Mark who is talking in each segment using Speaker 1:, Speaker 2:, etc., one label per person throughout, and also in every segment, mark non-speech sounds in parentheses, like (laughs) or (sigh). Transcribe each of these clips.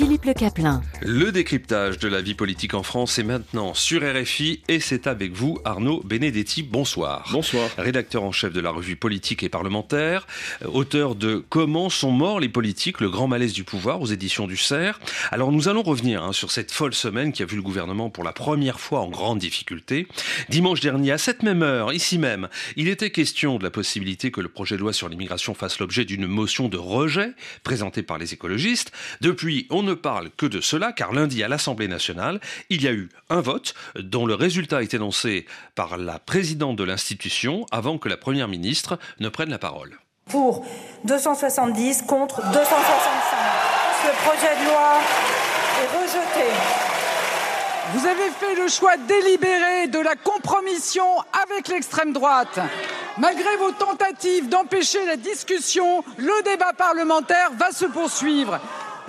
Speaker 1: Philippe Le Caplin.
Speaker 2: Le décryptage de la vie politique en France est maintenant sur RFI et c'est avec vous Arnaud Benedetti. Bonsoir.
Speaker 3: Bonsoir.
Speaker 2: Rédacteur en chef de la revue politique et parlementaire, auteur de Comment sont morts les politiques, le grand malaise du pouvoir aux éditions du CERF. Alors nous allons revenir hein, sur cette folle semaine qui a vu le gouvernement pour la première fois en grande difficulté. Dimanche dernier, à cette même heure, ici même, il était question de la possibilité que le projet de loi sur l'immigration fasse l'objet d'une motion de rejet présentée par les écologistes. Depuis, on ne parle que de cela, car lundi à l'Assemblée nationale, il y a eu un vote dont le résultat est énoncé par la présidente de l'institution avant que la Première ministre ne prenne la parole.
Speaker 4: Pour 270 contre 265. Ce projet de loi est rejeté.
Speaker 5: Vous avez fait le choix délibéré de la compromission avec l'extrême droite. Malgré vos tentatives d'empêcher la discussion, le débat parlementaire va se poursuivre.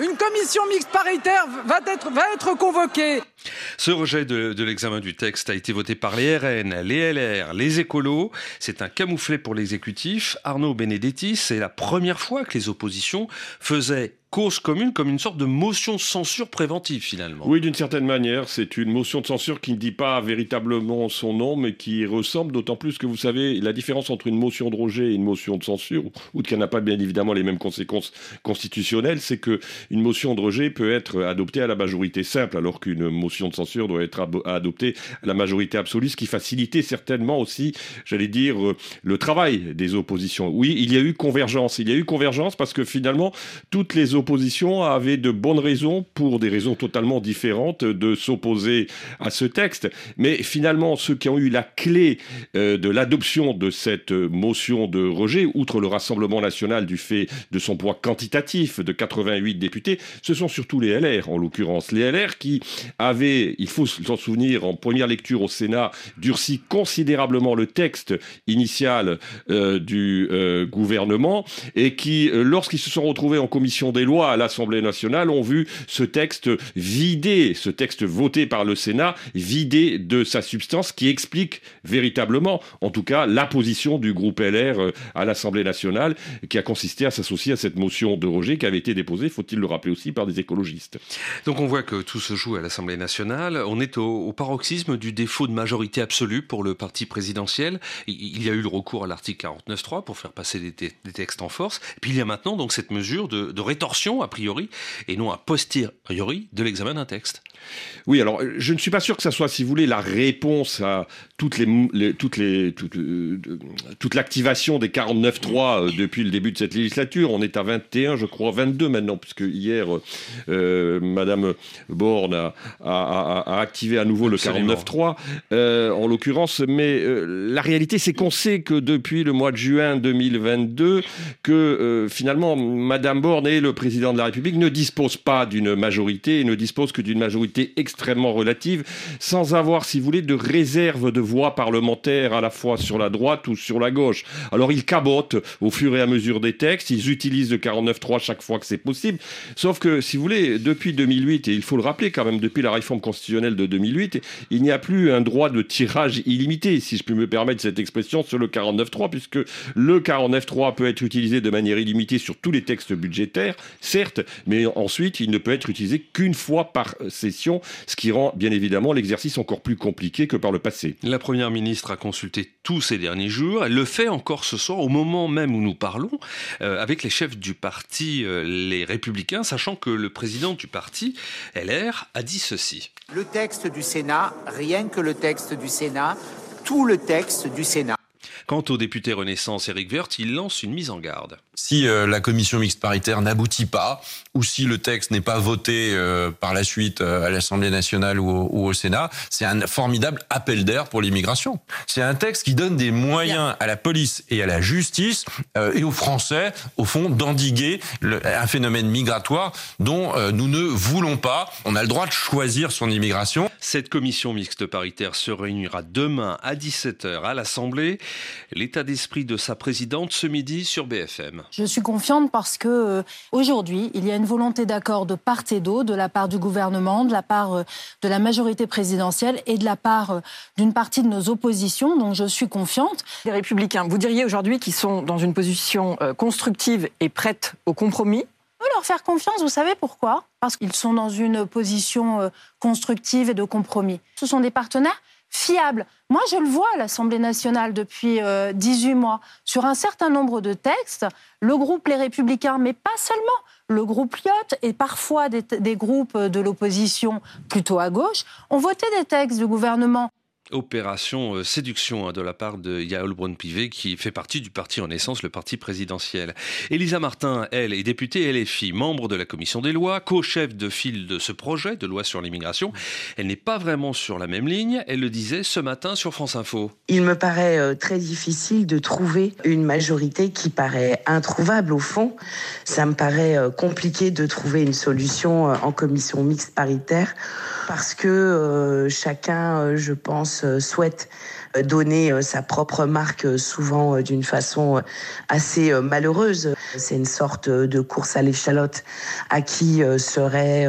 Speaker 5: Une commission mixte paritaire va être, va être convoquée.
Speaker 2: Ce rejet de, de l'examen du texte a été voté par les RN, les LR, les écolos. C'est un camouflet pour l'exécutif. Arnaud Benedetti, c'est la première fois que les oppositions faisaient cause commune comme une sorte de motion de censure préventive finalement.
Speaker 3: Oui, d'une certaine manière, c'est une motion de censure qui ne dit pas véritablement son nom, mais qui ressemble d'autant plus que vous savez la différence entre une motion de rejet et une motion de censure, ou qui n'a pas bien évidemment les mêmes conséquences constitutionnelles, c'est que une motion de rejet peut être adoptée à la majorité simple, alors qu'une motion de censure doit être adoptée à la majorité absolue, ce qui facilitait certainement aussi, j'allais dire, le travail des oppositions. Oui, il y a eu convergence. Il y a eu convergence parce que finalement, toutes les opposition avait de bonnes raisons, pour des raisons totalement différentes, de s'opposer à ce texte. Mais finalement, ceux qui ont eu la clé euh, de l'adoption de cette motion de rejet, outre le Rassemblement national du fait de son poids quantitatif de 88 députés, ce sont surtout les LR, en l'occurrence. Les LR qui avaient, il faut s'en souvenir, en première lecture au Sénat, durci considérablement le texte initial euh, du euh, gouvernement et qui, lorsqu'ils se sont retrouvés en commission des lois, à l'Assemblée nationale ont vu ce texte vidé, ce texte voté par le Sénat, vidé de sa substance qui explique véritablement, en tout cas, la position du groupe LR euh, à l'Assemblée nationale, qui a consisté à s'associer à cette motion de rejet qui avait été déposée, faut-il le rappeler aussi, par des écologistes.
Speaker 2: Donc on voit que tout se joue à l'Assemblée nationale. On est au, paroxysme du défaut de majorité absolue pour le parti présidentiel. Il y a eu le recours à l'article 49.3 pour faire passer des, textes en force. Et puis il y a maintenant donc cette mesure de, rétorsion a priori, et non a posteriori de l'examen d'un texte.
Speaker 3: Oui, alors je ne suis pas sûr que ça soit, si vous voulez, la réponse à toutes les, euh, toute l'activation des 49.3 euh, depuis le début de cette législature. On est à 21, je crois, 22 maintenant, puisque hier, euh, Madame Borne a, activé à nouveau le 49.3, en l'occurrence. Mais la réalité, c'est qu'on sait que depuis le mois de juin 2022, que finalement, Madame Borne et le président de la République ne disposent pas d'une majorité et ne disposent que d'une majorité extrêmement relative, sans avoir, si vous voulez, de réserve de voix parlementaires à la fois sur la droite ou sur la gauche. Alors ils cabotent au fur et à mesure des textes, ils utilisent le 49.3 chaque fois que c'est possible, sauf que, si vous voulez, depuis 2008, et il faut le rappeler quand même, depuis la réforme constitutionnelle de 2008, il n'y a plus un droit de tirage illimité, si je puis me permettre cette expression, sur le 49.3, puisque le 49.3 peut être utilisé de manière illimitée sur tous les textes budgétaires, certes, mais ensuite, il ne peut être utilisé qu'une fois par session, ce qui rend bien évidemment l'exercice encore plus compliqué que par le passé.
Speaker 2: La Première ministre a consulté tous ces derniers jours, elle le fait encore ce soir, au moment même où nous parlons, euh, avec les chefs du parti euh, Les Républicains, sachant que le président du parti, LR, a dit ceci.
Speaker 6: Le texte du Sénat, rien que le texte du Sénat, tout le texte du Sénat.
Speaker 2: Quant au député Renaissance Éric Woerth, il lance une mise en garde
Speaker 7: si euh, la commission mixte paritaire n'aboutit pas, ou si le texte n'est pas voté euh, par la suite euh, à l'Assemblée nationale ou au, ou au Sénat, c'est un formidable appel d'air pour l'immigration. C'est un texte qui donne des moyens à la police et à la justice et aux Français, au fond, d'endiguer un phénomène migratoire dont nous ne voulons pas. On a le droit de choisir son immigration.
Speaker 2: Cette commission mixte paritaire se réunira demain à 17h à l'Assemblée. L'état d'esprit de sa présidente ce midi sur BFM.
Speaker 1: Je suis confiante parce que euh, aujourd'hui, il y a une volonté d'accord de part et d'autre, de la part du gouvernement, de la part euh, de la majorité présidentielle et de la part euh, d'une partie de nos oppositions. Donc je suis confiante.
Speaker 8: Les républicains, vous diriez aujourd'hui qu'ils sont dans une position constructive et prête au compromis?
Speaker 1: Peut leur faire confiance, vous savez pourquoi? Parce qu'ils sont dans une position constructive et de compromis. Ce sont des partenaires fiable. Moi, je le vois à l'Assemblée nationale depuis 18 euh, mois. Sur un certain nombre de textes, le groupe Les Républicains, mais pas seulement, le groupe Lyot et parfois des, des groupes de l'opposition plutôt à gauche, ont voté des textes du gouvernement
Speaker 2: opération euh, séduction hein, de la part de Yael Braun-Pivet qui fait partie du parti en essence, le parti présidentiel. Elisa Martin, elle, est députée LFI, membre de la commission des lois, co-chef de file de ce projet de loi sur l'immigration. Elle n'est pas vraiment sur la même ligne, elle le disait ce matin sur France Info.
Speaker 9: Il me paraît euh, très difficile de trouver une majorité qui paraît introuvable au fond. Ça me paraît euh, compliqué de trouver une solution en commission mixte paritaire parce que chacun, je pense, euh, souhaite euh, donner euh, sa propre marque, souvent d'une façon assez malheureuse. C'est une sorte de course à l'échalote à qui serait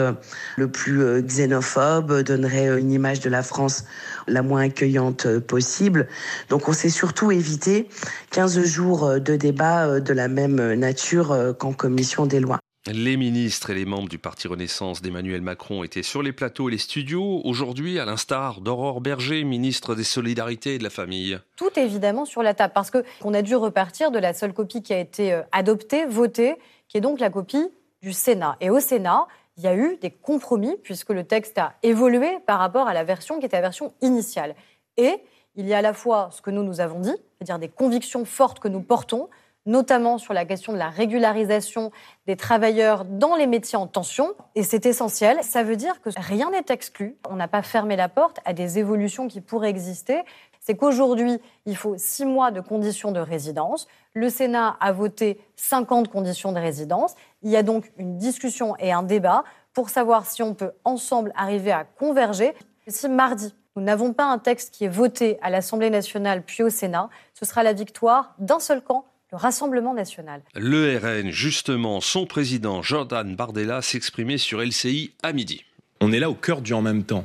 Speaker 9: le plus xénophobe, donnerait une image de la France la moins accueillante possible. Donc on s'est surtout évité 15 jours de débat de la même nature qu'en commission des lois.
Speaker 2: Les ministres et les membres du Parti Renaissance d'Emmanuel Macron étaient sur les plateaux et les studios aujourd'hui, à l'instar d'Aurore Berger, ministre des Solidarités et de la Famille.
Speaker 10: Tout évidemment sur la table, parce qu'on a dû repartir de la seule copie qui a été euh, adoptée, votée, qui est donc la copie du Sénat. Et au Sénat, il y a eu des compromis, puisque le texte a évolué par rapport à la version qui était la version initiale. Et il y a à la fois ce que nous nous avons dit, c'est-à-dire des convictions fortes que nous portons, notamment sur la question de la régularisation des travailleurs dans les métiers en tension. Et c'est essentiel. Ça veut dire que rien n'est exclu. On n'a pas fermé la porte à des évolutions qui pourraient exister. C'est qu'aujourd'hui, il faut six mois de conditions de résidence. Le Sénat a voté 50 conditions de résidence. Il y a donc une discussion et un débat pour savoir si on peut ensemble arriver à converger. Si mardi, nous n'avons pas un texte qui est voté à l'Assemblée nationale puis au Sénat, ce sera la victoire d'un seul camp le Rassemblement national.
Speaker 2: Le RN, justement, son président Jordan Bardella s'exprimait sur LCI à midi.
Speaker 11: On est là au cœur du en même temps.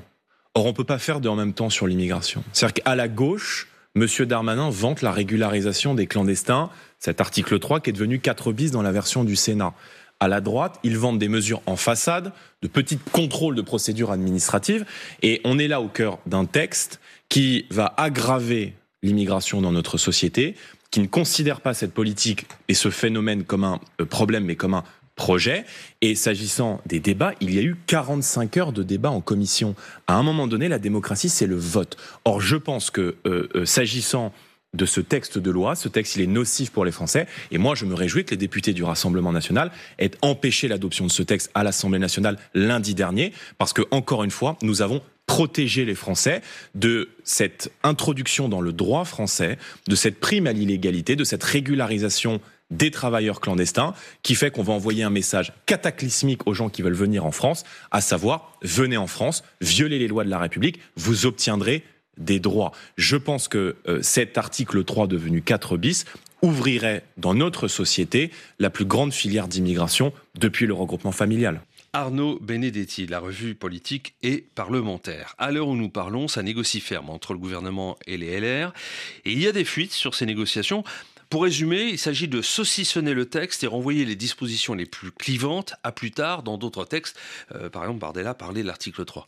Speaker 11: Or, on ne peut pas faire de en même temps sur l'immigration. C'est-à-dire qu'à la gauche, M. Darmanin vante la régularisation des clandestins, cet article 3 qui est devenu 4 bis dans la version du Sénat. À la droite, ils vendent des mesures en façade, de petits contrôles de procédures administratives, et on est là au cœur d'un texte qui va aggraver l'immigration dans notre société, qui ne considère pas cette politique et ce phénomène comme un euh, problème, mais comme un projet. Et s'agissant des débats, il y a eu 45 heures de débat en commission. À un moment donné, la démocratie, c'est le vote. Or, je pense que euh, euh, s'agissant de ce texte de loi. Ce texte, il est nocif pour les Français. Et moi, je me réjouis que les députés du Rassemblement national aient empêché l'adoption de ce texte à l'Assemblée nationale lundi dernier, parce que, encore une fois, nous avons protéger les Français de cette introduction dans le droit français, de cette prime à l'illégalité, de cette régularisation des travailleurs clandestins, qui fait qu'on va envoyer un message cataclysmique aux gens qui veulent venir en France, à savoir, venez en France, violez les lois de la République, vous obtiendrez des droits. Je pense que euh, cet article 3 devenu 4 bis ouvrirait dans notre société la plus grande filière d'immigration depuis le regroupement familial.
Speaker 2: Arnaud Benedetti, la revue politique et parlementaire. À l'heure où nous parlons, ça négocie ferme entre le gouvernement et les LR. Et il y a des fuites sur ces négociations. Pour résumer, il s'agit de saucissonner le texte et renvoyer les dispositions les plus clivantes à plus tard dans d'autres textes. Euh, par exemple, Bardella parlait de l'article 3.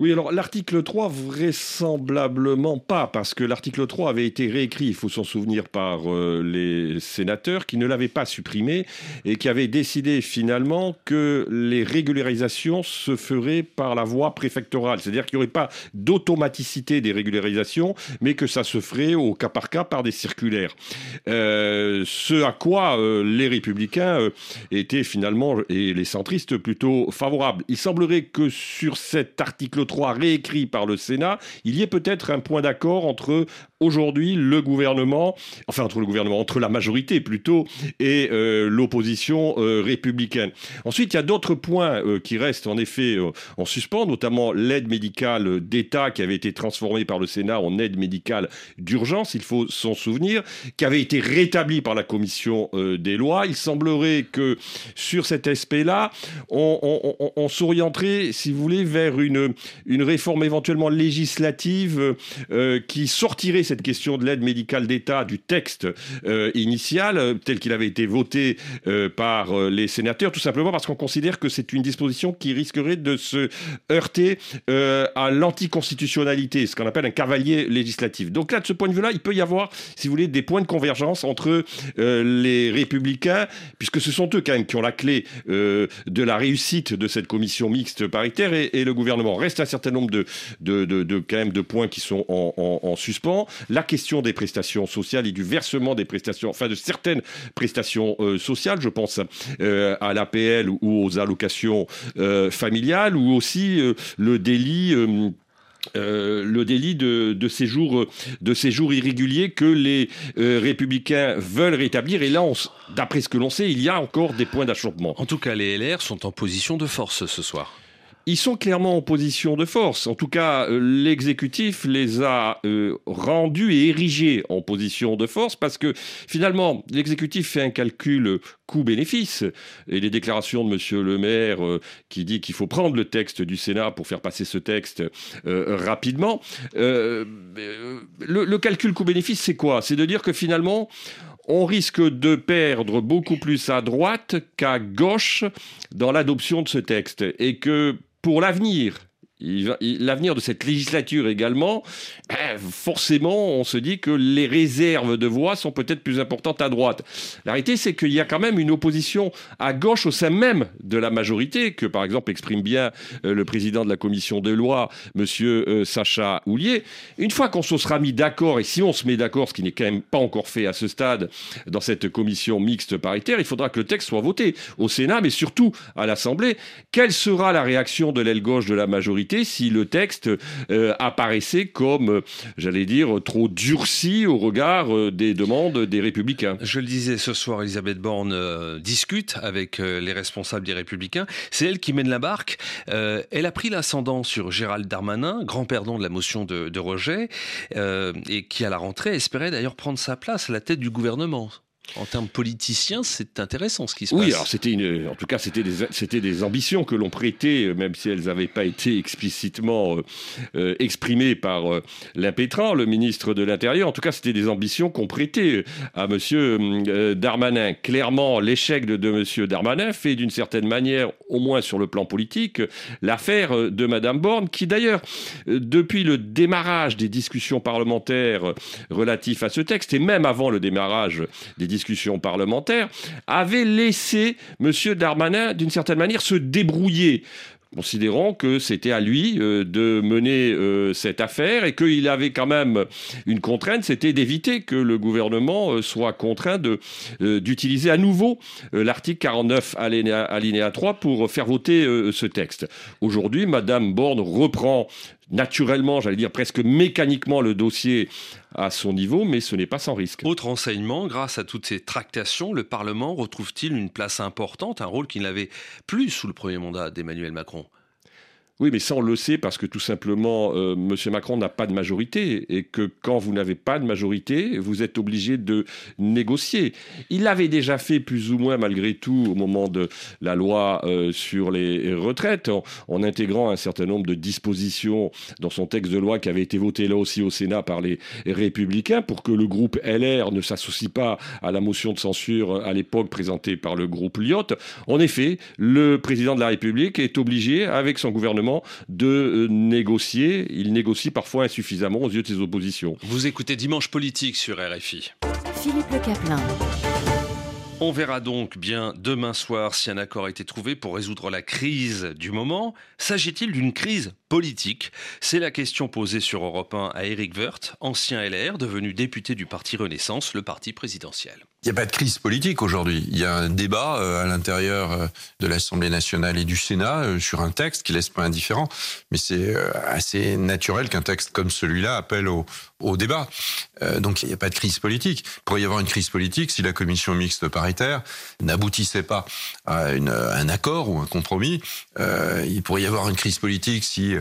Speaker 3: Oui, alors l'article 3, vraisemblablement pas, parce que l'article 3 avait été réécrit, il faut s'en souvenir, par euh, les sénateurs qui ne l'avaient pas supprimé et qui avaient décidé finalement que les régularisations se feraient par la voie préfectorale. C'est-à-dire qu'il n'y aurait pas d'automaticité des régularisations, mais que ça se ferait au cas par cas par des circulaires. Euh, ce à quoi euh, les républicains étaient finalement, et les centristes, plutôt favorables. Il semblerait que sur cet article 3 réécrit par le Sénat, il y ait peut-être un point d'accord entre aujourd'hui le gouvernement, enfin entre le gouvernement, entre la majorité plutôt, et euh, l'opposition euh, républicaine. Ensuite, il y a d'autres points euh, qui restent en effet en suspens, notamment l'aide médicale d'État qui avait été transformée par le Sénat en aide médicale d'urgence, il faut s'en souvenir, qui avait été rétablie par la commission des lois. Il semblerait que sur cet aspect-là, on, on s'orienterait, si vous voulez, vers une, une réforme éventuellement législative qui sortirait cette question de l'aide médicale d'État du texte euh, initial, euh, tel qu'il avait été voté euh, par les sénateurs, tout simplement parce qu'on considère que c'est une disposition qui risquerait de se heurter à l'anticonstitutionnalité, ce qu'on appelle un cavalier législatif. Donc là, de ce point de vue-là, il peut y avoir, si vous voulez, des points de convergence entre les républicains, puisque ce sont eux quand même qui ont la clé de la réussite de cette commission mixte paritaire et, le gouvernement. Reste un certain nombre de, points qui sont en, en suspens la question des prestations sociales et du versement des prestations, enfin de certaines prestations euh, sociales, je pense euh, à l'APL ou aux allocations euh, familiales, ou aussi le délit. de, séjour, de séjour irrégulier que les républicains veulent rétablir. Et là, d'après ce que l'on sait, il y a encore des points d'achoppement.
Speaker 2: En tout cas, les LR sont en position de force ce soir
Speaker 3: ils sont clairement en position de force. En tout cas, euh, l'exécutif les a euh, rendus et érigés en position de force parce que finalement, l'exécutif fait un calcul coût-bénéfice. Et les déclarations de M. Le Maire euh, qui dit qu'il faut prendre le texte du Sénat pour faire passer ce texte rapidement. le, le calcul coût-bénéfice, c'est quoi? C'est de dire que finalement, on risque de perdre beaucoup plus à droite qu'à gauche dans l'adoption de ce texte. Et que pour l'avenir, l'avenir de cette législature également, ben, forcément, on se dit que les réserves de voix sont peut-être plus importantes à droite. La réalité, c'est qu'il y a quand même une opposition à gauche au sein même de la majorité, que par exemple exprime bien euh, le président de la commission de loi, monsieur euh, Sacha Houlier. Une fois qu'on se sera mis d'accord, et si on se met d'accord, ce qui n'est quand même pas encore fait à ce stade dans cette commission mixte paritaire, il faudra que le texte soit voté au Sénat, mais surtout à l'Assemblée. Quelle sera la réaction de l'aile gauche de la majorité si le texte euh, apparaissait comme, euh, j'allais dire, trop durci au regard euh, des demandes des républicains.
Speaker 2: Je le disais ce soir, Elisabeth Borne discute avec les responsables des républicains. C'est elle qui mène la barque. elle a pris l'ascendant sur Gérald Darmanin, grand perdant de la motion de, de rejet, et qui à la rentrée espérait d'ailleurs prendre sa place à la tête du gouvernement. En termes politiciens, c'est intéressant ce qui se
Speaker 3: passe.
Speaker 2: Oui,
Speaker 3: alors c'était une, en tout cas, c'était des, c'était des ambitions que l'on prêtait, même si elles n'avaient pas été explicitement euh, euh, exprimées par euh, l'impétrant, le ministre de l'Intérieur. En tout cas, c'était des ambitions qu'on prêtait à Monsieur Darmanin. Clairement, l'échec de, de Monsieur Darmanin fait d'une certaine manière, au moins sur le plan politique, l'affaire de Madame Borne, qui d'ailleurs, depuis le démarrage des discussions parlementaires relatives à ce texte, et même avant le démarrage des discussions discussion parlementaire, avait laissé M. Darmanin, d'une certaine manière, se débrouiller considérant que c'était à lui euh, de mener euh, cette affaire et qu'il avait quand même une contrainte, c'était d'éviter que le gouvernement euh, soit contraint d'utiliser à nouveau l'article 49 alinéa, alinéa 3 pour faire voter ce texte. Aujourd'hui, Madame Borne reprend naturellement, j'allais dire presque mécaniquement le dossier à son niveau, mais ce n'est pas sans risque.
Speaker 2: Autre enseignement, grâce à toutes ces tractations, le Parlement retrouve-t-il une place importante, un rôle qu'il n'avait plus sous le premier mandat d'Emmanuel Macron?
Speaker 3: Oui, mais ça, on le sait parce que tout simplement, euh, M. Macron n'a pas de majorité et que quand vous n'avez pas de majorité, vous êtes obligé de négocier. Il l'avait déjà fait plus ou moins, malgré tout, au moment de la loi euh, sur les retraites, en, intégrant un certain nombre de dispositions dans son texte de loi qui avait été voté là aussi au Sénat par les Républicains pour que le groupe LR ne s'associe pas à la motion de censure à l'époque présentée par le groupe Lyot. En effet, le président de la République est obligé, avec son gouvernement, de euh, négocier. Il négocie parfois insuffisamment aux yeux de ses oppositions.
Speaker 2: Vous écoutez Dimanche Politique sur RFI.
Speaker 12: Philippe Le Caplin.
Speaker 2: On verra donc bien demain soir si un accord a été trouvé pour résoudre la crise du moment. S'agit-il d'une crise politique? C'est la question posée sur Europe 1 à Éric Woerth, ancien LR, devenu député du parti Renaissance, le parti présidentiel.
Speaker 7: Il n'y a pas de crise politique aujourd'hui. Il y a un débat euh, à l'intérieur euh, de l'Assemblée nationale et du Sénat euh, sur un texte qui laisse pas indifférent. Mais c'est assez naturel qu'un texte comme celui-là appelle au, débat. Donc il n'y a pas de crise politique. Il pourrait y avoir une crise politique si la commission mixte paritaire n'aboutissait pas à un accord ou un compromis. Il pourrait y avoir une crise politique si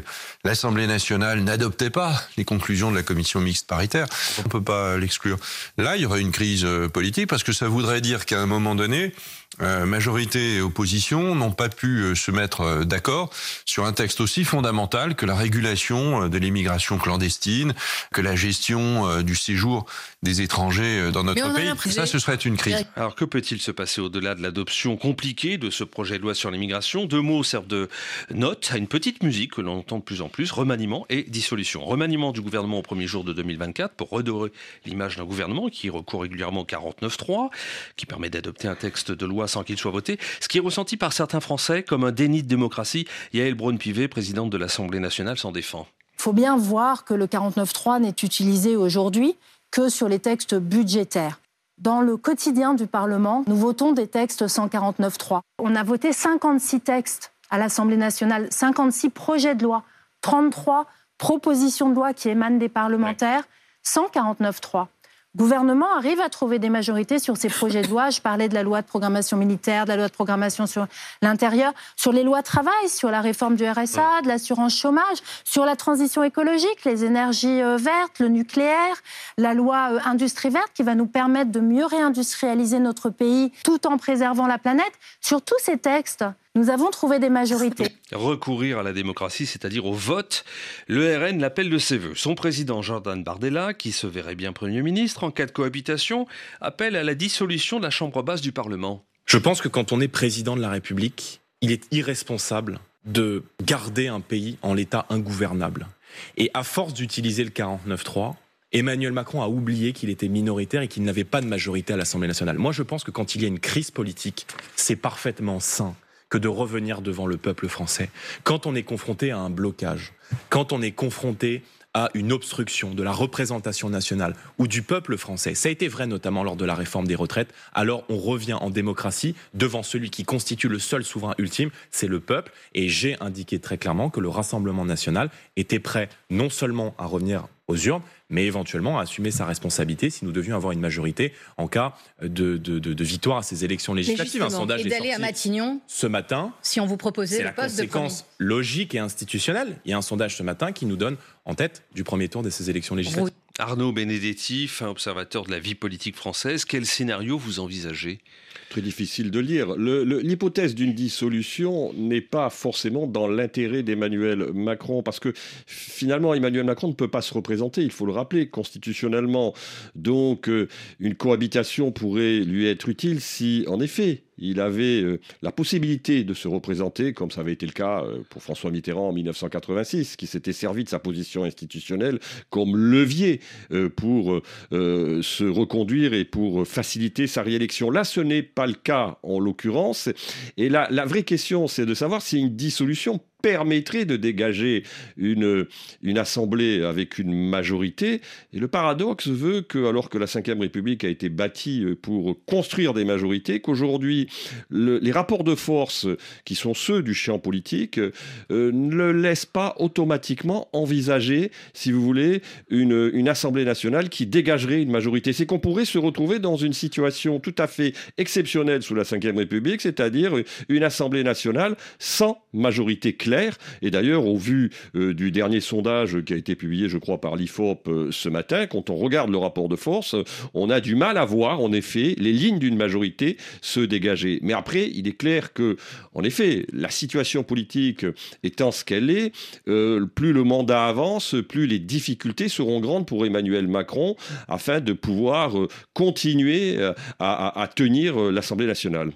Speaker 7: l'Assemblée nationale n'adoptait pas les conclusions de la commission mixte paritaire. On ne peut pas l'exclure. Là, il y aurait une crise politique parce que ça voudrait dire qu'à un moment donné, majorité et opposition n'ont pas pu euh, se mettre euh, d'accord sur un texte aussi fondamental que la régulation de l'immigration clandestine, que la gestion du séjour des étrangers dans notre pays. Ça, ce serait une crise.
Speaker 2: Alors que peut-il se passer au-delà de l'adoption compliquée de ce projet de loi sur l'immigration? Deux mots servent de note à une petite musique que l'on entend de plus en plus, remaniement et dissolution. Remaniement du gouvernement au premier jour de 2024 pour redorer l'image d'un gouvernement qui recourt régulièrement au 49.3, qui permet d'adopter un texte de loi sans qu'il soit voté, ce qui est ressenti par certains Français comme un déni de démocratie. Yael Braun-Pivet, présidente de l'Assemblée nationale, s'en défend.
Speaker 1: Il faut bien voir que le 49.3 n'est utilisé aujourd'hui que sur les textes budgétaires. Dans le quotidien du Parlement, nous votons des textes 149.3. On a voté 56 textes à l'Assemblée nationale, 56 projets de loi, 33 propositions de loi qui émanent des parlementaires, 149.3 gouvernement arrive à trouver des majorités sur ces projets de loi. Je parlais de la loi de programmation militaire, de la loi de programmation sur l'intérieur, sur les lois travail, sur la réforme du RSA, de l'assurance chômage, sur la transition écologique, les énergies euh, vertes, le nucléaire, la loi euh, industrie verte qui va nous permettre de mieux réindustrialiser notre pays tout en préservant la planète. Sur tous ces textes, nous avons trouvé des majorités.
Speaker 2: Recourir à la démocratie, c'est-à-dire au vote, le RN l'appelle de ses voeux. Son président Jordan Bardella, qui se verrait bien Premier ministre en cas de cohabitation, appelle à la dissolution de la Chambre basse du Parlement.
Speaker 11: Je pense que quand on est président de la République, il est irresponsable de garder un pays en l'état ingouvernable. Et à force d'utiliser le 49-3, Emmanuel Macron a oublié qu'il était minoritaire et qu'il n'avait pas de majorité à l'Assemblée nationale. Moi, je pense que quand il y a une crise politique, c'est parfaitement sain que de revenir devant le peuple français. Quand on est confronté à un blocage, quand on est confronté à une obstruction de la représentation nationale ou du peuple français. Ça a été vrai notamment lors de la réforme des retraites. Alors on revient en démocratie devant celui qui constitue le seul souverain ultime, c'est le peuple. Et j'ai indiqué très clairement que le Rassemblement national était prêt non seulement à revenir aux urnes, mais éventuellement à assumer sa responsabilité si nous devions avoir une majorité en cas de, de, victoire à ces élections législatives.
Speaker 12: Un sondage et d'aller à Matignon
Speaker 11: ce matin.
Speaker 12: Si on vous proposait
Speaker 11: le poste de conséquence logique et institutionnelle. Il y a un sondage ce matin qui nous donne en tête du premier tour de ces élections législatives.
Speaker 2: Arnaud Benedetti, observateur de la vie politique française, quel scénario vous envisagez?
Speaker 3: Très difficile de lire. L'hypothèse d'une dissolution n'est pas forcément dans l'intérêt d'Emmanuel Macron, parce que finalement, Emmanuel Macron ne peut pas se représenter, il faut le rappeler, constitutionnellement. Donc, euh, une cohabitation pourrait lui être utile si, en effet, il avait euh, la possibilité de se représenter, comme ça avait été le cas euh, pour François Mitterrand en 1986, qui s'était servi de sa position institutionnelle comme levier euh, pour se reconduire et pour faciliter sa réélection. Là, ce n'est pas le cas en l'occurrence. Et la, la vraie question, c'est de savoir si une dissolution permettrait de dégager une, une assemblée avec une majorité. Et le paradoxe veut que, alors que la Ve République a été bâtie euh, pour construire des majorités, qu'aujourd'hui, les rapports de force, qui sont ceux du champ politique, euh, ne laissent pas automatiquement envisager, si vous voulez, une, une Assemblée nationale qui dégagerait une majorité. C'est qu'on pourrait se retrouver dans une situation tout à fait exceptionnelle sous la Ve République, c'est-à-dire une Assemblée nationale sans majorité claire et d'ailleurs, au vu euh, du dernier sondage qui a été publié, je crois, par l'IFOP euh, ce matin, quand on regarde le rapport de force, on a du mal à voir, en effet, les lignes d'une majorité se dégager. Mais après, il est clair que, en effet, la situation politique étant ce qu'elle est, euh, plus le mandat avance, plus les difficultés seront grandes pour Emmanuel Macron afin de pouvoir continuer à tenir l'Assemblée nationale.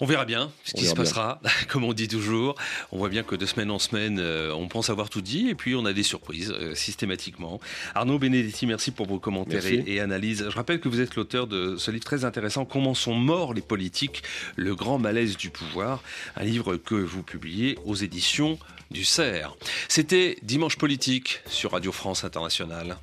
Speaker 2: On verra bien ce qui se
Speaker 3: bien.
Speaker 2: passera, (laughs) comme on dit toujours. On voit bien que de semaine en semaine, euh, on pense avoir tout dit et puis on a des surprises euh, systématiquement. Arnaud Benedetti, merci pour vos commentaires et analyses. Je rappelle que vous êtes l'auteur de ce livre très intéressant, Comment sont morts les politiques, le grand malaise du pouvoir, un livre que vous publiez aux éditions du CERF. C'était Dimanche politique sur Radio France Internationale.